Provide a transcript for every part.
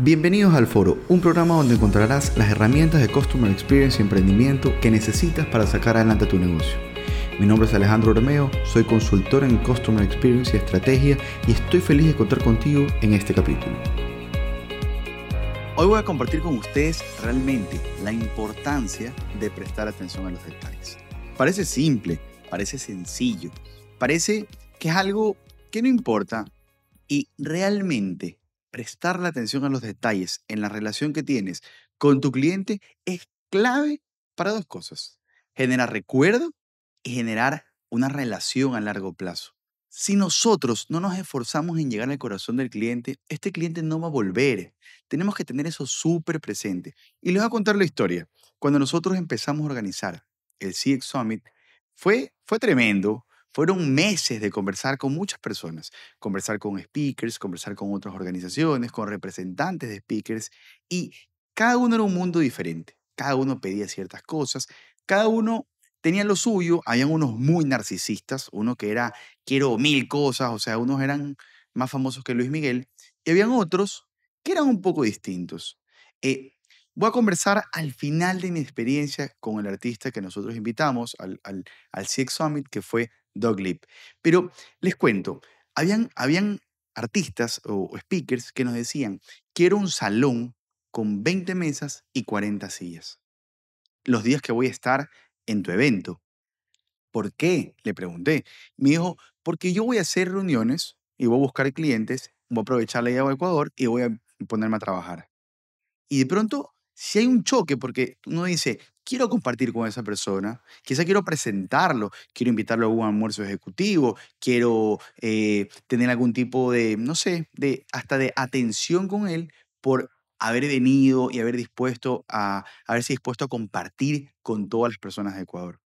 Bienvenidos al Foro, un programa donde encontrarás las herramientas de Customer Experience y emprendimiento que necesitas para sacar adelante tu negocio. Mi nombre es Alejandro Romeo, soy consultor en Customer Experience y Estrategia y estoy feliz de contar contigo en este capítulo. Hoy voy a compartir con ustedes realmente la importancia de prestar atención a los detalles. Parece simple, parece sencillo, parece que es algo que no importa y realmente prestar la atención a los detalles en la relación que tienes con tu cliente es clave para dos cosas. Generar recuerdo y generar una relación a largo plazo. Si nosotros no nos esforzamos en llegar al corazón del cliente, este cliente no va a volver. Tenemos que tener eso súper presente. Y les voy a contar la historia. Cuando nosotros empezamos a organizar el CX Summit, fue, fue tremendo, fueron meses de conversar con muchas personas, conversar con speakers, conversar con otras organizaciones, con representantes de speakers, y cada uno era un mundo diferente. Cada uno pedía ciertas cosas, cada uno tenía lo suyo, habían unos muy narcisistas, uno que era quiero mil cosas, o sea, unos eran más famosos que Luis Miguel, y habían otros que eran un poco distintos. Eh, Voy a conversar al final de mi experiencia con el artista que nosotros invitamos al, al, al CX Summit, que fue Doug Lip. Pero les cuento, habían, habían artistas o speakers que nos decían, quiero un salón con 20 mesas y 40 sillas. Los días que voy a estar en tu evento. ¿Por qué? Le pregunté. Me dijo, porque yo voy a hacer reuniones y voy a buscar clientes, voy a aprovechar la idea de Ecuador y voy a ponerme a trabajar. Y de pronto si hay un choque, porque uno dice, quiero compartir con esa persona, quizá quiero presentarlo, quiero invitarlo a un almuerzo ejecutivo, quiero eh, tener algún tipo de, no sé, de, hasta de atención con él por haber venido y haber dispuesto a, haberse dispuesto a compartir con todas las personas de Ecuador.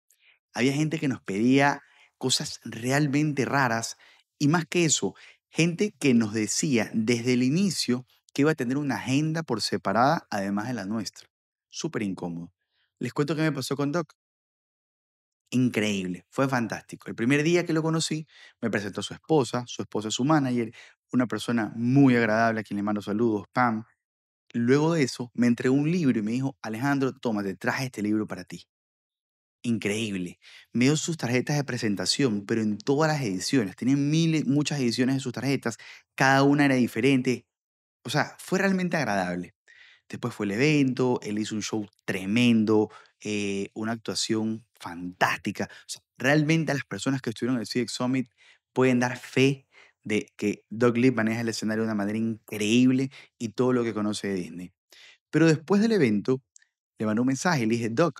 Había gente que nos pedía cosas realmente raras y más que eso, gente que nos decía desde el inicio que iba a tener una agenda por separada, además de la nuestra. Súper incómodo. Les cuento qué me pasó con Doc. Increíble, fue fantástico. El primer día que lo conocí, me presentó su esposa, su esposa es su manager, una persona muy agradable a quien le mando saludos, Pam. Luego de eso, me entregó un libro y me dijo, Alejandro, toma, te traje este libro para ti. Increíble. Me dio sus tarjetas de presentación, pero en todas las ediciones. Tenía miles, muchas ediciones de sus tarjetas. Cada una era diferente. O sea, fue realmente agradable. Después fue el evento, él hizo un show tremendo, eh, una actuación fantástica. Realmente las personas que estuvieron en el CX Summit pueden dar fe de que Doug Lee maneja el escenario de una manera increíble y todo lo que conoce de Disney. Pero después del evento, le mandó un mensaje y le dije, Doug,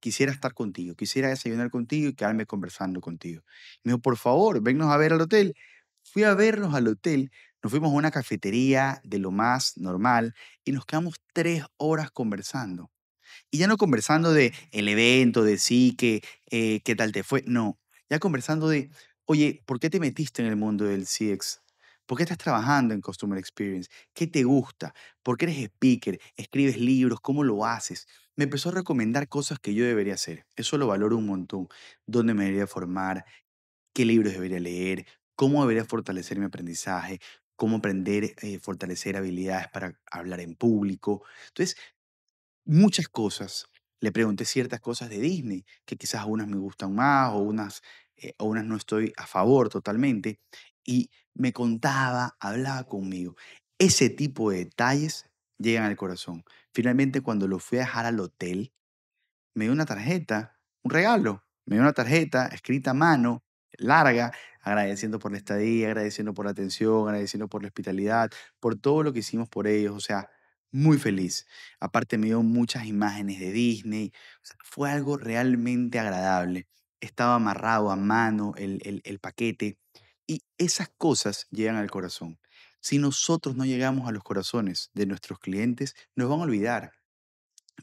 quisiera estar contigo, quisiera desayunar contigo y quedarme conversando contigo. me dijo, por favor, vennos a ver al hotel. Fui a vernos al hotel nos fuimos a una cafetería de lo más normal y nos quedamos tres horas conversando. Y ya no conversando de el evento, de sí, que, eh, qué tal te fue. No, ya conversando de, oye, ¿por qué te metiste en el mundo del CX? ¿Por qué estás trabajando en Customer Experience? ¿Qué te gusta? ¿Por qué eres speaker? ¿Escribes libros? ¿Cómo lo haces? Me empezó a recomendar cosas que yo debería hacer. Eso lo valoro un montón. ¿Dónde me debería formar? ¿Qué libros debería leer? ¿Cómo debería fortalecer mi aprendizaje? Cómo aprender, eh, fortalecer habilidades para hablar en público. Entonces, muchas cosas. Le pregunté ciertas cosas de Disney, que quizás unas me gustan más o unas, eh, unas no estoy a favor totalmente. Y me contaba, hablaba conmigo. Ese tipo de detalles llegan al corazón. Finalmente, cuando lo fui a dejar al hotel, me dio una tarjeta, un regalo. Me dio una tarjeta escrita a mano, larga, agradeciendo por la estadía, agradeciendo por la atención, agradeciendo por la hospitalidad, por todo lo que hicimos por ellos, o sea, muy feliz. Aparte me dio muchas imágenes de Disney, fue algo realmente agradable. Estaba amarrado a mano el, el, el paquete y esas cosas llegan al corazón. Si nosotros no llegamos a los corazones de nuestros clientes, nos van a olvidar.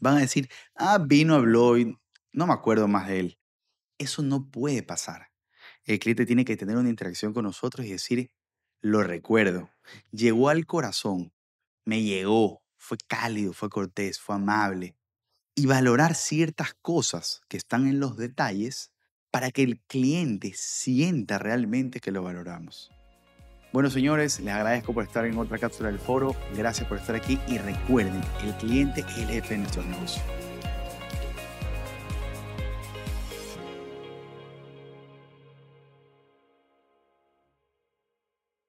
Van a decir, ah, vino, habló y no me acuerdo más de él. Eso no puede pasar. El cliente tiene que tener una interacción con nosotros y decir, lo recuerdo, llegó al corazón, me llegó, fue cálido, fue cortés, fue amable. Y valorar ciertas cosas que están en los detalles para que el cliente sienta realmente que lo valoramos. Bueno, señores, les agradezco por estar en otra cápsula del foro. Gracias por estar aquí y recuerden, el cliente es el jefe de nuestro negocio.